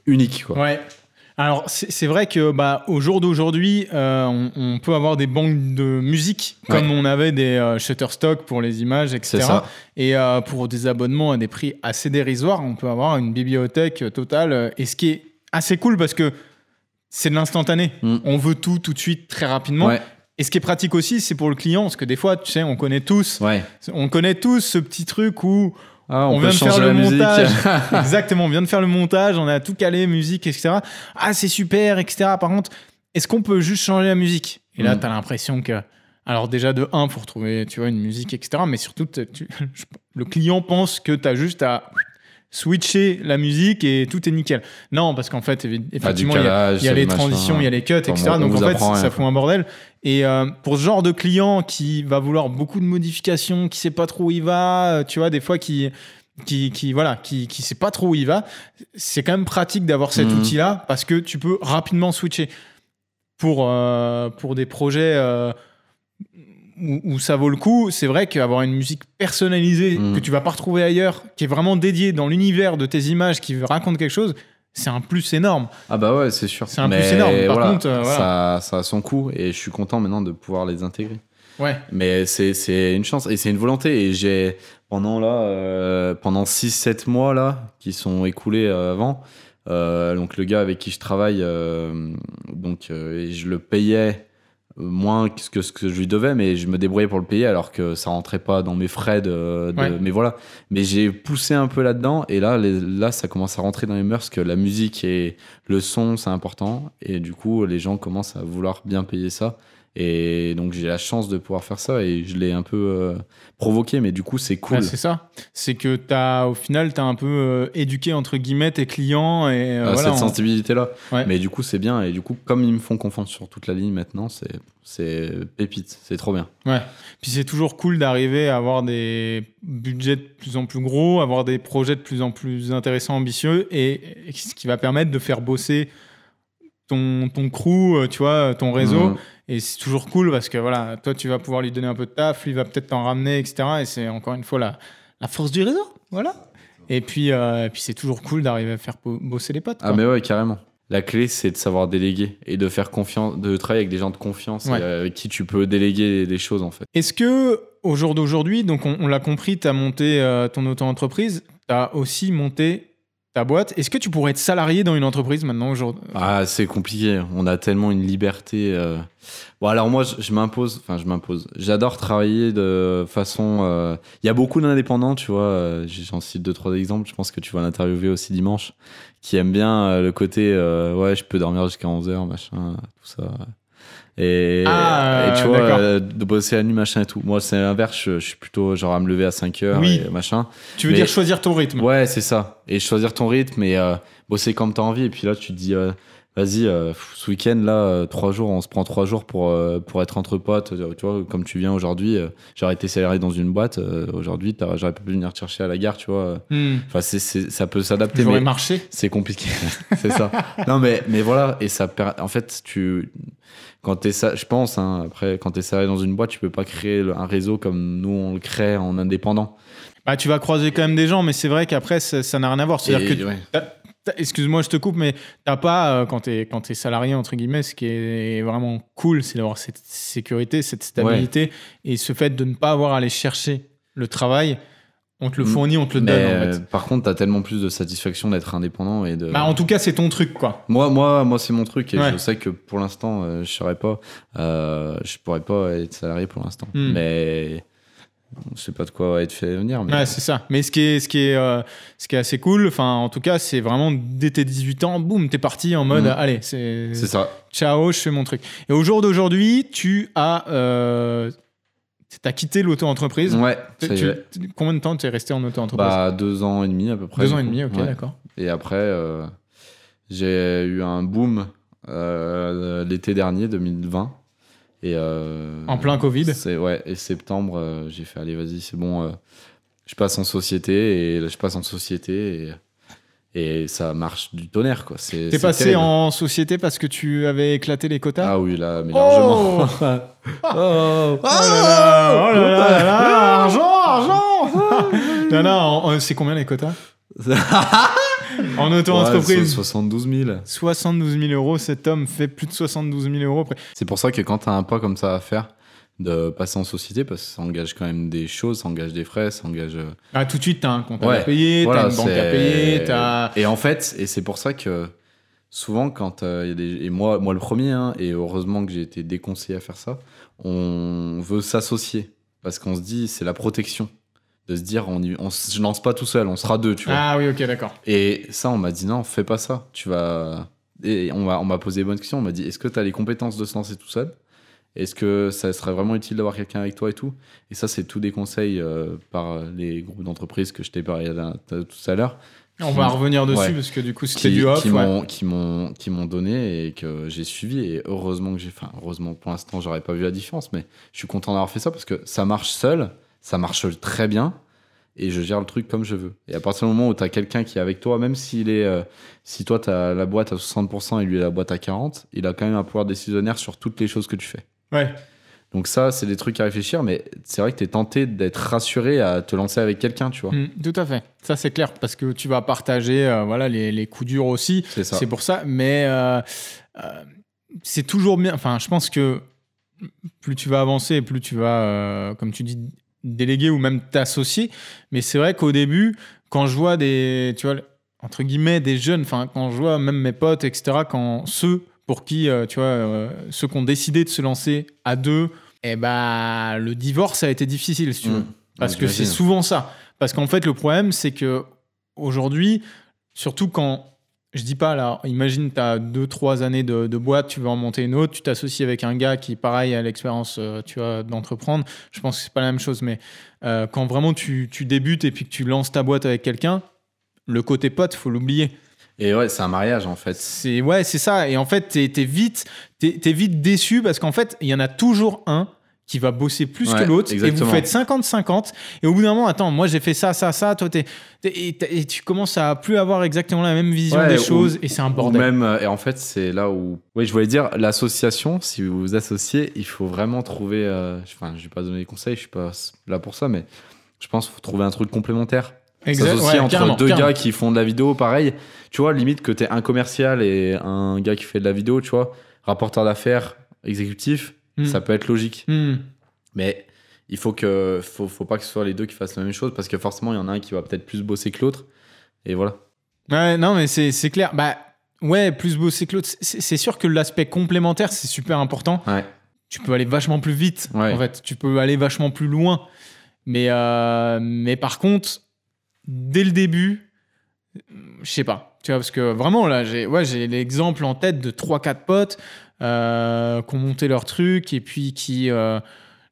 Speaker 2: unique, quoi.
Speaker 1: Ouais. Alors, c'est vrai que bah, au jour d'aujourd'hui, euh, on, on peut avoir des banques de musique comme on avait des euh, Shutterstock pour les images, etc.
Speaker 2: C'est ça.
Speaker 1: Et euh, pour des abonnements à des prix assez dérisoires, on peut avoir une bibliothèque totale. Et ce qui est assez cool parce que c'est de l'instantané.
Speaker 2: Mm.
Speaker 1: On veut tout tout de suite, très rapidement.
Speaker 2: Ouais,
Speaker 1: Et ce qui est pratique aussi, c'est pour le client, parce que des fois, tu sais, on connaît tous,
Speaker 2: ouais.
Speaker 1: on connaît tous ce petit truc où
Speaker 2: Ah,
Speaker 1: on, vient de faire le montage. Exactement, on vient de faire le montage, on a tout calé, musique, etc. Ah, c'est super, etc. Par contre, est-ce qu'on peut juste changer la musique? Et là,
Speaker 2: Mm.
Speaker 1: tu as l'impression que. Alors, déjà, de 1, pour trouver tu vois, une musique, etc. Mais surtout, tu- le client pense que tu as juste à switcher la musique et tout est nickel. Non, parce qu'en fait,
Speaker 2: du
Speaker 1: effectivement, il y a- y les transitions, il y a les cuts,
Speaker 2: Enfin,
Speaker 1: etc.
Speaker 2: on- on
Speaker 1: Donc en fait, ça fout un bordel. Et euh, pour ce genre de client qui va vouloir beaucoup de modifications, qui sait pas trop où il va, euh, tu vois, des fois qui qui, qui voilà, qui, qui sait pas trop où il va, c'est quand même pratique d'avoir cet
Speaker 2: Mhm.
Speaker 1: outil-là parce que tu peux rapidement switcher. Pour, euh, pour des projets euh, où, où ça vaut le coup, c'est vrai qu'avoir une musique personnalisée
Speaker 2: Mhm.
Speaker 1: que tu vas pas retrouver ailleurs, qui est vraiment dédiée dans l'univers de tes images, qui raconte quelque chose, c'est un plus énorme.
Speaker 2: Ah bah ouais, c'est sûr.
Speaker 1: C'est un plus énorme. Par
Speaker 2: voilà,
Speaker 1: contre, euh, voilà.
Speaker 2: ça, ça a son coût et je suis content maintenant de pouvoir les intégrer.
Speaker 1: Ouais.
Speaker 2: Mais c'est une chance et c'est une volonté. Et j'ai, pendant là, euh, pendant 6-7 mois là, qui sont écoulés euh, avant, euh, donc le gars avec qui je travaille, donc et je le payais moins que ce que, ce que je lui devais, mais je me débrouillais pour le payer alors que ça rentrait pas dans mes frais de. de-
Speaker 1: Ouais.
Speaker 2: Mais voilà. Mais j'ai poussé un peu là-dedans et là, les- là, ça commence à rentrer dans les mœurs que la musique et le son, c'est important. Et du coup, les gens commencent à vouloir bien payer ça. Et donc, j'ai la chance de pouvoir faire ça et je l'ai un peu euh, provoqué, mais du coup, c'est cool.
Speaker 1: Ouais, c'est ça. C'est que as, au final, tu as un peu euh, éduqué, entre guillemets, tes clients. Et, euh, voilà,
Speaker 2: cette
Speaker 1: on-
Speaker 2: sensibilité-là.
Speaker 1: Ouais.
Speaker 2: Mais du coup, c'est bien. Et du coup, comme ils me font confiance sur toute la ligne maintenant, c'est pépite. C'est trop bien.
Speaker 1: Ouais. Puis c'est toujours cool d'arriver à avoir des budgets de plus en plus gros, avoir des projets de plus en plus intéressants, ambitieux, et, et ce qui va permettre de faire bosser ton, ton crew, euh, tu vois, ton réseau.
Speaker 2: Mhm.
Speaker 1: Et c'est toujours cool parce que voilà, toi, tu vas pouvoir lui donner un peu de taf, lui va peut-être t'en ramener, etc. Et c'est encore une fois la, la force du réseau. Voilà. Et puis, euh, et puis c'est toujours cool d'arriver à faire bo- bosser les potes.
Speaker 2: Ah, mais ouais, carrément. La clé, c'est de savoir déléguer et de faire confiance, de travailler avec des gens de confiance
Speaker 1: Ouais.
Speaker 2: et avec qui tu peux déléguer des choses, en fait.
Speaker 1: Est-ce que au jour d'aujourd'hui, donc on, on l'a compris, tu as monté euh, ton auto-entreprise, tu as aussi monté ta boîte. Est-ce que tu pourrais être salarié dans une entreprise maintenant aujourd'hui?
Speaker 2: Ah, c'est compliqué. On a tellement une liberté. euh. Bon, alors moi, je, m'impose. Enfin, je m'impose. J'adore travailler de façon. euh, Il y a beaucoup d'indépendants, tu vois. euh, J'en cite deux, trois exemples. Je pense que tu vas l'interviewer aussi dimanche. Qui aiment bien le côté. ouais, je peux dormir jusqu'à 11h, machin, tout ça. Et,
Speaker 1: Ah,
Speaker 2: et tu vois, euh, de bosser la nuit, machin et tout. Moi, c'est l'inverse, je, je suis plutôt genre à me lever à 5 heures
Speaker 1: Oui.
Speaker 2: et machin.
Speaker 1: Tu veux
Speaker 2: Mais-
Speaker 1: dire choisir ton rythme
Speaker 2: Ouais, c'est ça. Et choisir ton rythme et euh, bosser comme t'as envie. Et puis là, tu te dis, euh, vas-y, euh, ce week-end, là, euh, trois jours, on se prend trois jours pour, euh, pour être entre potes. Tu vois, comme tu viens aujourd'hui, j'aurais été salarié dans une boîte. aujourd'hui, j'aurais pas pu venir te chercher à la gare, tu vois.
Speaker 1: Hmm.
Speaker 2: Enfin, c'est, ça peut s'adapter,
Speaker 1: J'aurais marché.
Speaker 2: c'est compliqué. c'est ça. Non, mais, mais voilà. Et ça, en fait, tu. Quand t'es ça, je pense, hein, après, quand t'es salarié dans une boîte, tu peux pas créer un réseau comme nous on le crée en indépendant.
Speaker 1: Bah, tu vas croiser quand même des gens, mais c'est vrai qu'après, ça n'a rien à voir. C'est-à-dire que
Speaker 2: ouais.
Speaker 1: Excuse-moi, je te coupe, mais t'as pas, euh, quand t'es quand t'es salarié, entre guillemets, ce qui est vraiment cool, c'est d'avoir cette sécurité, cette stabilité, et ce fait de ne pas avoir à aller chercher le travail, on te le
Speaker 2: Mm.
Speaker 1: fournit, on te le
Speaker 2: Mais,
Speaker 1: donne, en
Speaker 2: euh,
Speaker 1: fait.
Speaker 2: par contre, t'as tellement plus de satisfaction d'être indépendant et de.
Speaker 1: Bah, en tout cas, c'est ton truc, quoi.
Speaker 2: Moi, moi, moi, c'est mon truc et
Speaker 1: Ouais.
Speaker 2: je sais que pour l'instant, euh, je saurais pas, euh, je pourrais pas être salarié pour l'instant.
Speaker 1: Hmm.
Speaker 2: Mais je sais pas de quoi être fait venir. Mais...
Speaker 1: Ouais, c'est ça. Mais ce qui est, ce qui est, euh, ce qui est assez cool, enfin, en tout cas, c'est vraiment dès tes 18 ans, boum, t'es parti en mode,
Speaker 2: Mhm.
Speaker 1: allez, c'est
Speaker 2: c'est ça.
Speaker 1: ciao, je fais mon truc. Et au jour d'aujourd'hui, tu as, euh, t'as quitté l'auto-entreprise.
Speaker 2: Ouais.
Speaker 1: Tu- combien de temps tu es resté en auto-entreprise
Speaker 2: Bah deux ans et demi à peu près.
Speaker 1: Deux ans et demi, ok,
Speaker 2: Ouais.
Speaker 1: d'accord.
Speaker 2: Et après, euh, j'ai eu un boom l'été dernier, 2020. Et euh,
Speaker 1: En plein Covid.
Speaker 2: C'est ouais. Et septembre, euh, j'ai fait allez vas-y c'est bon. euh, je passe en société et là, je passe en société et et ça marche du tonnerre quoi. C'est
Speaker 1: T'es
Speaker 2: c'est
Speaker 1: passé
Speaker 2: terrible.
Speaker 1: en société parce que tu avais éclaté les quotas?
Speaker 2: Ah oui là mais largement. oh,
Speaker 1: Oh là là, oh là là là argent, argent Non, non, c'est combien les quotas? En
Speaker 2: Ouais,
Speaker 1: auto-entreprise
Speaker 2: 72 000.
Speaker 1: 72 000 euros, cet homme fait plus de 72 000 euros.
Speaker 2: C'est pour ça que quand t'as un pas comme ça à faire, de passer en société, parce que ça engage quand même des choses, ça engage des frais, ça engage. euh,
Speaker 1: Ah, tout de suite, t'as un compte à payer,
Speaker 2: voilà,
Speaker 1: t'as une banque à payer, t'as...
Speaker 2: Et en fait, et c'est pour ça que souvent, quand euh, il y a des. Et moi, moi le premier, hein, et heureusement que j'ai été déconseillé à faire ça, on veut s'associer. Parce qu'on se dit, c'est la protection. De se dire, on, y- on je lance pas tout seul, on sera deux, tu vois.
Speaker 1: Ah oui, ok, d'accord.
Speaker 2: Et ça, on m'a dit non, fais pas ça. Tu vas. Et on m'a, on m'a posé les bonnes questions. On m'a dit est-ce que tu as les compétences de se lancer tout seul? Est-ce que ça serait vraiment utile d'avoir quelqu'un avec toi et tout? Et ça, c'est tous des conseils euh, par les groupes d'entreprises que je t'ai parlé tout à l'heure.
Speaker 1: On va revenir dessus
Speaker 2: Ouais.
Speaker 1: parce que du coup, c'était
Speaker 2: Qui,
Speaker 1: du off.
Speaker 2: qui
Speaker 1: ouais.
Speaker 2: m'ont, qui, m'ont, qui m'ont donné et que j'ai suivi. Et heureusement que j'ai. Enfin, heureusement, pour l'instant, j'aurais pas vu la différence. Mais je suis content d'avoir fait ça parce que ça marche seul. Ça marche très bien et je gère le truc comme je veux. Et à partir du moment où tu as quelqu'un qui est avec toi, même s'il est, euh, si toi tu as la boîte à 60% et lui la boîte à 40%, il a quand même un pouvoir décisionnaire sur toutes les choses que tu fais.
Speaker 1: Ouais.
Speaker 2: Donc ça, c'est des trucs à réfléchir, mais c'est vrai que tu es tenté d'être rassuré à te lancer avec quelqu'un, tu vois.
Speaker 1: Mm, tout à fait. Ça, c'est clair parce que tu vas partager euh, voilà, les, les coups durs aussi.
Speaker 2: C'est ça.
Speaker 1: C'est pour ça. Mais euh, c'est toujours bien. Enfin, je pense que plus tu vas avancer, plus tu vas, comme tu dis, déléguer ou même t'associer. Mais c'est vrai qu'au début, quand je vois des, tu vois, entre guillemets, des jeunes, enfin, quand je vois même mes potes, etc., quand ceux pour qui, euh, tu vois, euh, ceux qui ont décidé de se lancer à deux, eh ben, le divorce a été difficile, si tu veux.
Speaker 2: Mm.
Speaker 1: Parce que c'est souvent ça. Parce qu'en fait, le problème, c'est que aujourd'hui, surtout quand. Je dis pas là, imagine tu as 2-3 années de, de boîte, tu veux en monter une autre, tu t'associes avec un gars qui, pareil, a l'expérience euh, tu vois, d'entreprendre. Je pense que c'est pas la même chose, mais euh, quand vraiment tu, tu débutes et puis que tu lances ta boîte avec quelqu'un, le côté pote, faut l'oublier.
Speaker 2: Et ouais, c'est un mariage en fait.
Speaker 1: C'est ouais, c'est ça. Et en fait, t'es es vite, t'es vite déçu parce qu'en fait, il y en a toujours un qui va bosser plus
Speaker 2: Ouais,
Speaker 1: que l'autre et vous faites 50-50 et au bout d'un moment attends moi j'ai fait ça ça ça toi t'es et, et tu commences à plus avoir exactement la même vision
Speaker 2: Ouais,
Speaker 1: des
Speaker 2: ou-
Speaker 1: choses et c'est un bordel
Speaker 2: même, euh, et en fait, c'est là où. Oui, je voulais dire, l'association, si vous vous associez, il faut vraiment trouver. euh, Enfin, je vais pas donner des conseils, je suis pas là pour ça, mais je pense qu'il faut trouver un truc complémentaire.
Speaker 1: Exact- ouais,
Speaker 2: entre
Speaker 1: carrément,
Speaker 2: deux
Speaker 1: carrément.
Speaker 2: gars qui font de la vidéo, pareil. Tu vois, limite que t'es un commercial et un gars qui fait de la vidéo, tu vois, rapporteur d'affaires, exécutif,
Speaker 1: Hmm.
Speaker 2: ça peut être logique.
Speaker 1: Hmm.
Speaker 2: Mais il faut que faut, faut pas que ce soit les deux qui fassent la même chose parce que forcément, il y en a un qui va peut-être plus bosser que l'autre. Et voilà.
Speaker 1: Ouais, non, mais c'est c'est clair. Bah, ouais, plus bosser que l'autre. C'est sûr que l'aspect complémentaire, c'est super important.
Speaker 2: Ouais.
Speaker 1: Tu peux aller vachement plus vite,
Speaker 2: Ouais.
Speaker 1: en fait. Tu peux aller vachement plus loin. Mais, euh, mais par contre, dès le début, je sais pas. Tu vois, parce que vraiment, là, j'ai ouais, j'ai l'exemple en tête de 3-4 potes. Euh, qui ont monté leur truc et puis qui, euh,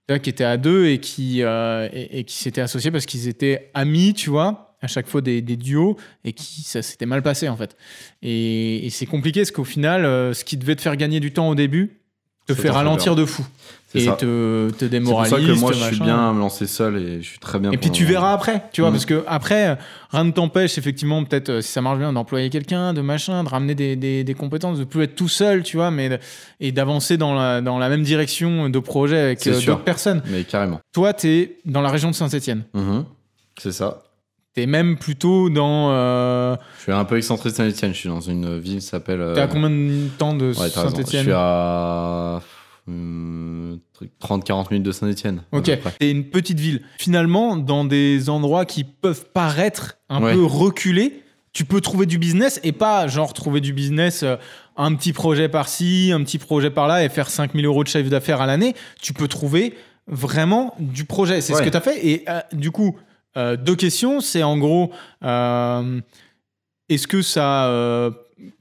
Speaker 1: qui étaient à deux et qui, euh, et, et qui s'étaient associés parce qu'ils étaient amis, tu vois, à chaque fois des, des duos et qui ça s'était mal passé en fait. Et, et c'est compliqué parce qu'au final, ce qui devait te faire gagner du temps au début te fait ralentir de fou et
Speaker 2: ça.
Speaker 1: te, te
Speaker 2: C'est pour ça que moi, je suis bien à me lancer seul et je suis très bien.
Speaker 1: Et puis tu verras après, tu vois,
Speaker 2: Mm.
Speaker 1: parce que après, euh, rien ne t'empêche effectivement, peut-être euh, si ça marche bien, d'employer quelqu'un, de machin, de ramener des, des, des compétences, de plus être tout seul, tu vois, mais et d'avancer dans la, dans la même direction de projet avec euh, d'autres personnes.
Speaker 2: Mais carrément.
Speaker 1: Toi, tu es dans la région de Saint-Etienne.
Speaker 2: Mhm. C'est ça.
Speaker 1: Tu es même plutôt dans. Euh,
Speaker 2: Je suis un peu excentré de Saint-Etienne. Je suis dans une ville qui s'appelle. euh,
Speaker 1: T'es à combien de temps de
Speaker 2: Ouais, raison. Je
Speaker 1: Saint-Etienne
Speaker 2: suis à 30-40 minutes de Saint-Etienne.
Speaker 1: Ok, c'est une petite ville. Finalement, dans des endroits qui peuvent paraître un
Speaker 2: Ouais.
Speaker 1: peu reculés, tu peux trouver du business et pas genre trouver du business, euh, un petit projet par-ci, un petit projet par-là et faire 5000 euros de chiffre d'affaires à l'année. Tu peux trouver vraiment du projet. C'est ce que tu as fait. Et euh, du coup, euh, deux questions. C'est en gros, est-ce que ça.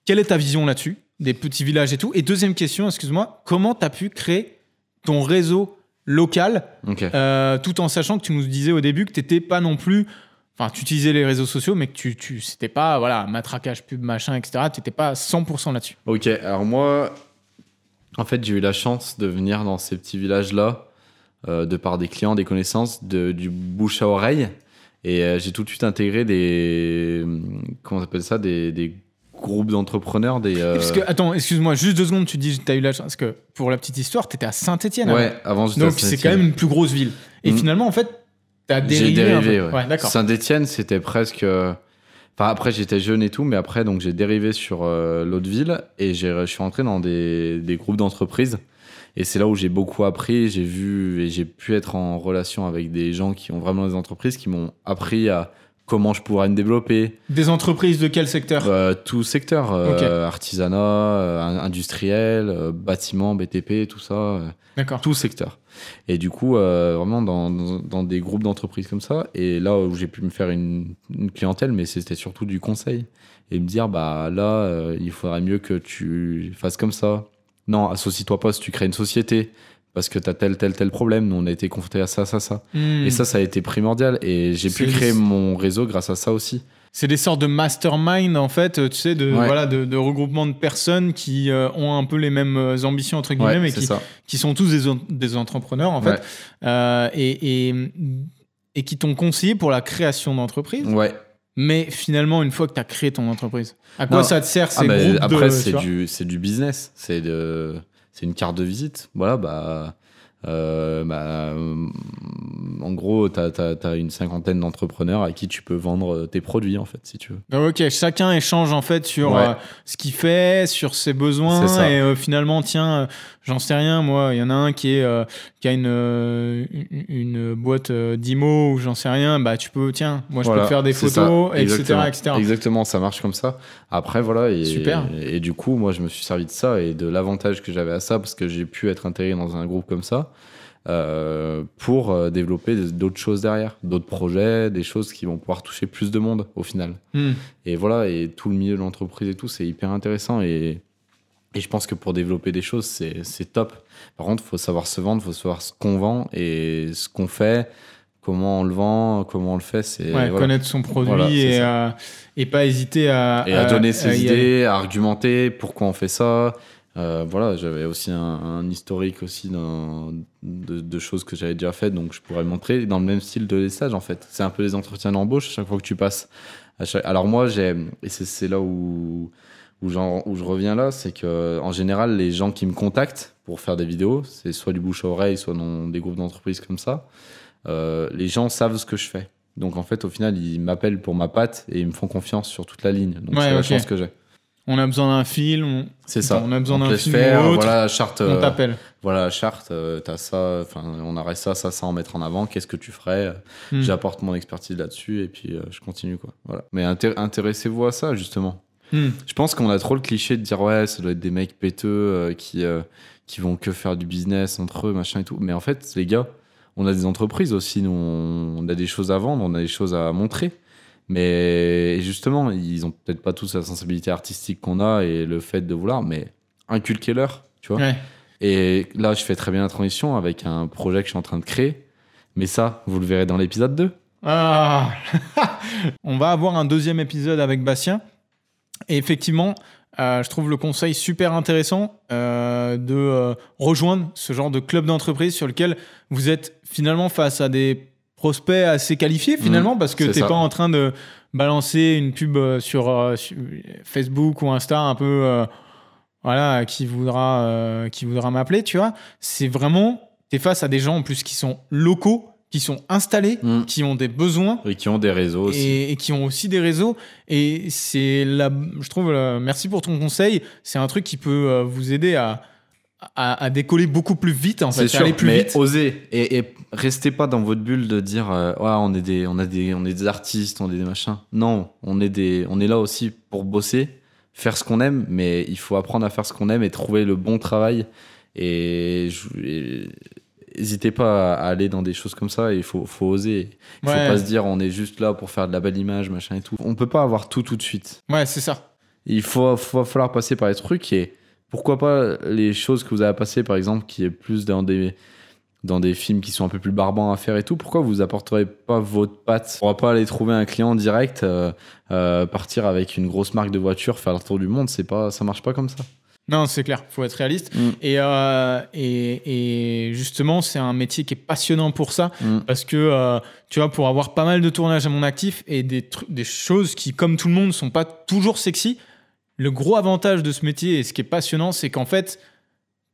Speaker 1: quelle est ta vision là-dessus? Des petits villages et tout. Et deuxième question, excuse-moi, comment tu as pu créer ton réseau local euh, tout en sachant que tu nous disais au début que tu n'étais pas non plus. Enfin, tu utilisais les réseaux sociaux, mais que tu, tu c'était pas, voilà, matraquage pub, machin, etc. Tu n'étais pas 100% là-dessus.
Speaker 2: Ok, alors moi, en fait, j'ai eu la chance de venir dans ces petits villages-là, euh, de par des clients, des connaissances, de, du bouche à oreille. Et euh, j'ai tout de suite intégré des. Comment on appelle ça Des, des groupes d'entrepreneurs, des. euh,
Speaker 1: Parce que, attends, excuse-moi, juste deux secondes, tu dis que tu as eu la chance. Parce que pour la petite histoire, tu étais à Saint-Etienne.
Speaker 2: Ouais, avant j'étais
Speaker 1: Donc c'est quand même une plus grosse ville. Et
Speaker 2: Mm.
Speaker 1: finalement, en fait, tu as
Speaker 2: J'ai
Speaker 1: dérivé.
Speaker 2: dérivé, ouais. Saint-Etienne, c'était presque. euh, Enfin, après, j'étais jeune et tout, mais après, donc, j'ai dérivé sur euh, l'autre ville et j'ai- je suis rentré dans des, des groupes d'entreprises. Et c'est là où j'ai beaucoup appris. J'ai vu et j'ai pu être en relation avec des gens qui ont vraiment des entreprises qui m'ont appris à comment je pourrais me développer.
Speaker 1: Des entreprises de quel secteur?
Speaker 2: Euh, tout secteur, euh, artisanat, euh, industriel, bâtiment, BTP, tout ça.
Speaker 1: D'accord.
Speaker 2: tout secteur. Et du coup, vraiment dans, dans, dans des groupes d'entreprises comme ça, et là où j'ai pu me faire une, une clientèle, mais c'était surtout du conseil. Et me dire, bah là, il faudrait mieux que tu fasses comme ça. Non, associe-toi pas si tu crées une société, parce que tu as tel, tel, tel problème. Nous, on a été confrontés à ça, ça, ça.
Speaker 1: Mm.
Speaker 2: Et ça, ça a été primordial. Et j'ai pu créer mon réseau grâce à ça aussi.
Speaker 1: C'est des sortes de mastermind, en fait, tu sais, de,
Speaker 2: Ouais.
Speaker 1: voilà, de, de regroupement de personnes qui euh, ont un peu les mêmes euh, ambitions, entre guillemets,
Speaker 2: Ouais,
Speaker 1: mais qui, sont tous des, des entrepreneurs, en fait,
Speaker 2: Ouais.
Speaker 1: euh, et, et, et qui t'ont conseillé pour la création d'entreprise.
Speaker 2: Ouais.
Speaker 1: Mais finalement, une fois que tu as créé ton entreprise, à quoi
Speaker 2: Non.
Speaker 1: ça te sert
Speaker 2: Ah,
Speaker 1: ces
Speaker 2: bah,
Speaker 1: groupes
Speaker 2: après, c'est du, c'est du business. C'est de, c'est une carte de visite. Voilà, bah, euh, bah, euh, en gros, tu as, une cinquantaine d'entrepreneurs à qui tu peux vendre tes produits, en fait, si tu veux.
Speaker 1: Ah, Ok, chacun échange en fait sur
Speaker 2: Ouais.
Speaker 1: euh, ce qu'il fait, sur ses besoins,
Speaker 2: C'est ça.
Speaker 1: et euh, finalement, tiens, euh, j'en sais rien, moi, il y en a un qui, est, euh, qui a une, euh, une, une boîte euh, d'IMO ou j'en sais rien, bah tu peux, tiens, moi je peux te faire des photos, etc.,
Speaker 2: Exactement.
Speaker 1: etc.
Speaker 2: Exactement, ça marche comme ça. Après, voilà. Et,
Speaker 1: Super.
Speaker 2: Et, du coup, moi, je me suis servi de ça et de l'avantage que j'avais à ça parce que j'ai pu être intégré dans un groupe comme ça. euh, pour développer d'autres choses derrière, d'autres projets, des choses qui vont pouvoir toucher plus de monde au final.
Speaker 1: Hmm.
Speaker 2: Et voilà, et tout le milieu de l'entreprise et tout, c'est hyper intéressant. Et, et je pense que pour développer des choses, c'est top. Par contre, il faut savoir se vendre, il faut savoir ce qu'on vend et ce qu'on fait, comment on le vend, comment on le fait. C'est
Speaker 1: Ouais,
Speaker 2: voilà.
Speaker 1: connaître son produit
Speaker 2: Voilà,
Speaker 1: et, euh, et pas hésiter à,
Speaker 2: Et à donner ses idées, à argumenter pourquoi on fait ça. Euh, voilà, j'avais aussi un, un historique aussi de, de choses que j'avais déjà faites, donc je pourrais le montrer dans le même style de les stages en fait. C'est un peu les entretiens d'embauche à chaque fois que tu passes. À chaque- Alors moi, j'ai et c'est là où où, je reviens là, c'est que en général, les gens qui me contactent pour faire des vidéos, c'est soit du bouche à oreille, soit dans des groupes d'entreprises comme ça. euh, les gens savent ce que je fais. Donc en fait, au final, ils m'appellent pour ma patte et ils me font confiance sur toute la ligne. Donc
Speaker 1: Ouais,
Speaker 2: c'est la chance que j'ai.
Speaker 1: On a besoin d'un film, on,
Speaker 2: C'est ça.
Speaker 1: On a besoin d'un film
Speaker 2: faire,
Speaker 1: ou autre,
Speaker 2: Voilà charte.
Speaker 1: on
Speaker 2: euh,
Speaker 1: t'appelle.
Speaker 2: voilà la charte. euh, T'as ça. Enfin, on aurait ça, ça, ça en mettre en avant. Qu'est-ce que tu ferais
Speaker 1: Hmm.
Speaker 2: J'apporte mon expertise là-dessus et puis euh, je continue quoi. Voilà. Mais inté- intéressez-vous à ça justement.
Speaker 1: Hmm.
Speaker 2: Je pense qu'on a trop le cliché de dire ouais, ça doit être des mecs péteux euh, qui euh, qui vont que faire du business entre eux, machin et tout. Mais en fait, les gars, on a des entreprises aussi. Nous, on, on a des choses à vendre, on a des choses à montrer. Mais justement, ils ont peut-être pas tous la sensibilité artistique qu'on a et le fait de vouloir, mais inculquez-leur. tu vois.
Speaker 1: Ouais.
Speaker 2: Et là, je fais très bien la transition avec un projet que je suis en train de créer. Mais ça, vous le verrez dans l'épisode 2.
Speaker 1: Ah. On va avoir un deuxième épisode avec Bastien. Et effectivement, euh, je trouve le conseil super intéressant euh, de euh, rejoindre ce genre de club d'entreprise sur lequel vous êtes finalement face à des prospects assez qualifiés finalement parce que
Speaker 2: Mmh, c'est
Speaker 1: tu n'es
Speaker 2: ça.
Speaker 1: pas en train de balancer une pub sur, sur Facebook ou Insta un peu voilà qui voudra qui voudra m'appeler tu vois c'est vraiment tu es face à des gens en plus qui sont locaux qui sont installés
Speaker 2: Mm.
Speaker 1: qui ont des besoins
Speaker 2: Et qui ont des réseaux aussi.
Speaker 1: et, qui ont aussi des réseaux. Et c'est la, je trouve, merci pour ton conseil. C'est un truc qui peut euh, vous aider à, à, à décoller beaucoup plus vite, en fait, aller
Speaker 2: sûr,
Speaker 1: plus
Speaker 2: mais
Speaker 1: vite.
Speaker 2: osez et, et restez pas dans votre bulle de dire euh, ouais on est des on a des on est des artistes, on est des machins. Non, on est des on est là aussi pour bosser, faire ce qu'on aime, mais il faut apprendre à faire ce qu'on aime et trouver le bon travail. Et, je- et n'hésitez pas à aller dans des choses comme ça. Il faut faut oser. Il
Speaker 1: Ouais.
Speaker 2: faut pas se dire on est juste là pour faire de la belle image machin et tout. On peut pas avoir tout tout de suite.
Speaker 1: Ouais, c'est ça.
Speaker 2: Il faut, faut falloir passer par les trucs et pourquoi pas les choses que vous avez passées, par exemple, qui est plus dans des, dans des films qui sont un peu plus barbants à faire et tout, pourquoi vous apporterez pas votre patte? On va pas aller trouver un client direct, euh, euh, partir avec une grosse marque de voiture, faire le tour du monde, c'est pas, ça marche pas comme ça.
Speaker 1: Non, c'est clair, faut être réaliste.
Speaker 2: Mm.
Speaker 1: Et, euh, et, et justement, c'est un métier qui est passionnant pour ça,
Speaker 2: Mm.
Speaker 1: parce que, euh, tu vois, pour avoir pas mal de tournages à mon actif et des, des choses qui, comme tout le monde, sont pas toujours sexy, le gros avantage de ce métier et ce qui est passionnant, c'est qu'en fait,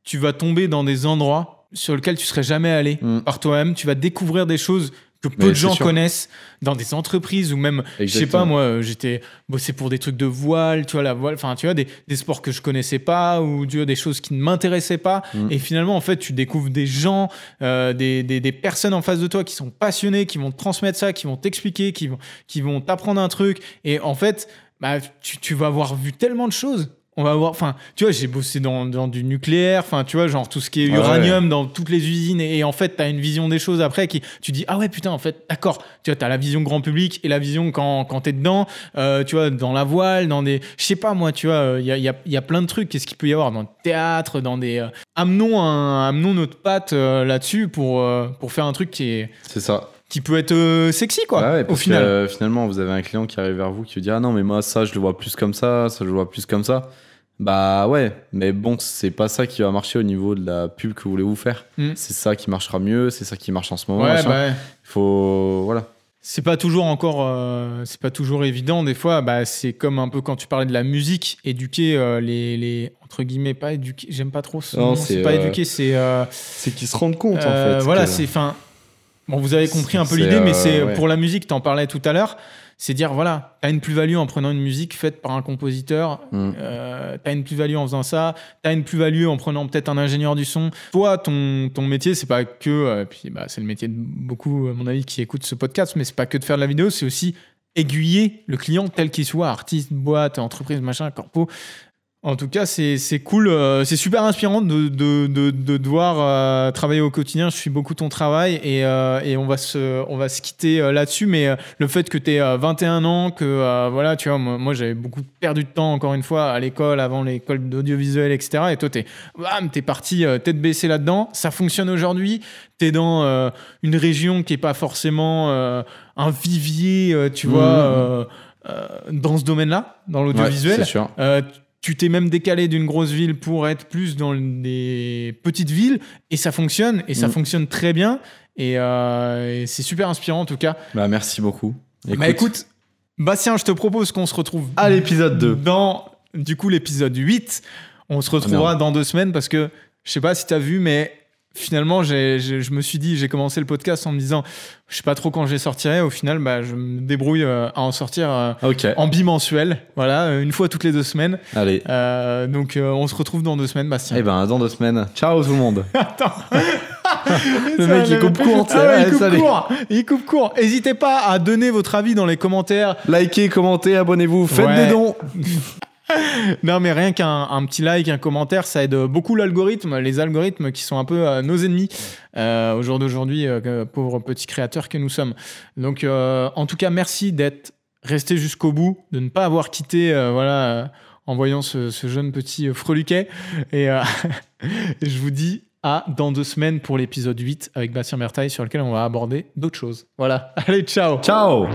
Speaker 1: tu vas tomber dans des endroits sur lesquels tu serais jamais allé
Speaker 2: Mm.
Speaker 1: par toi-même. Tu vas découvrir des choses que peu
Speaker 2: Mais
Speaker 1: de gens
Speaker 2: sûr.
Speaker 1: connaissent dans des entreprises ou même, je sais pas,
Speaker 2: Exactement.
Speaker 1: moi, euh, j'étais bossé pour des trucs de voile, tu vois, la voile, enfin, tu vois, des, des sports que je connaissais pas ou tu vois, des choses qui ne m'intéressaient pas.
Speaker 2: Mm.
Speaker 1: Et finalement, en fait, tu découvres des gens, euh, des, des, des personnes en face de toi qui sont passionnés, qui vont te transmettre ça, qui vont t'expliquer, qui vont, qui vont t'apprendre un truc. Et en fait, bah, tu, tu vas avoir vu tellement de choses. On va voir, enfin, tu vois, j'ai bossé dans, dans du nucléaire, enfin, tu vois, genre tout ce qui est
Speaker 2: Ouais,
Speaker 1: uranium dans toutes les usines, et, et en fait, tu as une vision des choses après qui, tu dis, ah ouais, putain, en fait, d'accord, tu vois, tu as la vision grand public et la vision quand, quand tu es dedans, euh, tu vois, dans la voile, dans des, je sais pas, moi, tu vois, il y a, il y, a, il y a plein de trucs, qu'est-ce qu'il peut y avoir dans le théâtre, dans des. euh, amenons, un, amenons notre patte euh, là-dessus pour, euh, pour faire un truc qui, est,
Speaker 2: C'est ça.
Speaker 1: Qui peut être euh, sexy, quoi,
Speaker 2: Ouais, ouais,
Speaker 1: au
Speaker 2: que,
Speaker 1: final.
Speaker 2: euh, finalement, vous avez un client qui arrive vers vous qui vous dit Ah non, mais moi, ça, je le vois plus comme ça, ça, je le vois plus comme ça. Bah ouais, mais bon, c'est pas ça qui va marcher au niveau de la pub que vous voulez vous faire.
Speaker 1: Mm.
Speaker 2: C'est ça qui marchera mieux, c'est ça qui marche en ce moment.
Speaker 1: Ouais, bah ouais.
Speaker 2: Il faut. Voilà.
Speaker 1: C'est pas toujours encore, euh, c'est pas toujours évident. Des fois, bah, c'est comme un peu quand tu parlais de la musique, éduquer euh, les, les entre guillemets pas éduquer. J'aime pas trop ce
Speaker 2: Non,
Speaker 1: nom.
Speaker 2: c'est,
Speaker 1: pas
Speaker 2: euh,
Speaker 1: éduquer, c'est
Speaker 2: C'est qu'ils se rendent compte en fait.
Speaker 1: voilà,
Speaker 2: que-
Speaker 1: c'est fin. Bon, vous avez compris un peu l'idée, mais
Speaker 2: euh,
Speaker 1: c'est
Speaker 2: ouais.
Speaker 1: pour la musique. T'en parlais tout à l'heure. C'est dire voilà, t'as une plus-value en prenant une musique faite par un compositeur.
Speaker 2: Mm.
Speaker 1: Euh, t'as une plus-value en faisant ça. T'as une plus-value en prenant peut-être un ingénieur du son. Toi, ton, ton métier, c'est pas que. euh, puis bah, c'est le métier de beaucoup, à mon avis, qui écoutent ce podcast, mais c'est pas que de faire de la vidéo, c'est aussi aiguiller le client tel qu'il soit, artiste, boîte, entreprise, machin, corpo. En tout cas, c'est c'est cool, euh, c'est super inspirant de, de, de, de devoir euh, travailler au quotidien. Je suis beaucoup ton travail et, euh, et on, va se, on va se quitter euh, là-dessus. Mais euh, le fait que tu aies 21 ans, que euh, voilà, tu vois, moi, moi, j'avais beaucoup perdu de temps, encore une fois, à l'école, avant l'école d'audiovisuel, etc. Et toi, tu es, parti tête baissée là-dedans. Ça fonctionne aujourd'hui. Tu es dans euh, une région qui n'est pas forcément euh, un vivier, euh, tu vois, euh, euh, dans ce domaine-là, dans
Speaker 2: Ouais,
Speaker 1: l'audiovisuel.
Speaker 2: c'est sûr.
Speaker 1: Euh, tu t'es même décalé d'une grosse ville pour être plus dans des petites villes et ça fonctionne et ça
Speaker 2: Mm.
Speaker 1: fonctionne très bien et, euh, et c'est super inspirant en tout cas.
Speaker 2: Bah merci beaucoup.
Speaker 1: Bah écoute, Bastien, je te propose qu'on se retrouve
Speaker 2: à l'épisode 2.
Speaker 1: dans du coup l'épisode 8. On se retrouvera dans deux semaines parce que je sais pas si tu as vu mais finalement j'ai- j'ai- je me suis dit j'ai commencé le podcast en me disant je sais pas trop quand je les sortirai au final bah, je me débrouille euh, à en sortir euh,
Speaker 2: Ok,
Speaker 1: en bimensuel voilà euh, une fois toutes les deux semaines
Speaker 2: allez.
Speaker 1: euh, donc on se retrouve dans deux semaines, Bastien.
Speaker 2: Eh ben, dans deux semaines. Ciao tout le monde.
Speaker 1: Attends.
Speaker 2: Le mec, il coupe court.
Speaker 1: Ah ouais, il coupe court. Il coupe court. N'hésitez pas à donner votre avis dans les commentaires.
Speaker 2: Likez, commentez, abonnez-vous, faites
Speaker 1: Ouais.
Speaker 2: des dons.
Speaker 1: Non, mais rien qu'un un petit like, un commentaire, ça aide beaucoup l'algorithme, les algorithmes qui sont un peu euh, nos ennemis euh, au jour d'aujourd'hui, euh, pauvres petits créateurs que nous sommes. Donc, euh, en tout cas, merci d'être resté jusqu'au bout, de ne pas avoir quitté, voilà, en voyant ce, jeune petit freluquet. Et je vous dis à dans deux semaines pour l'épisode 8 avec Bastien Bertaille sur lequel on va aborder d'autres choses. Voilà. Allez, ciao
Speaker 2: Ciao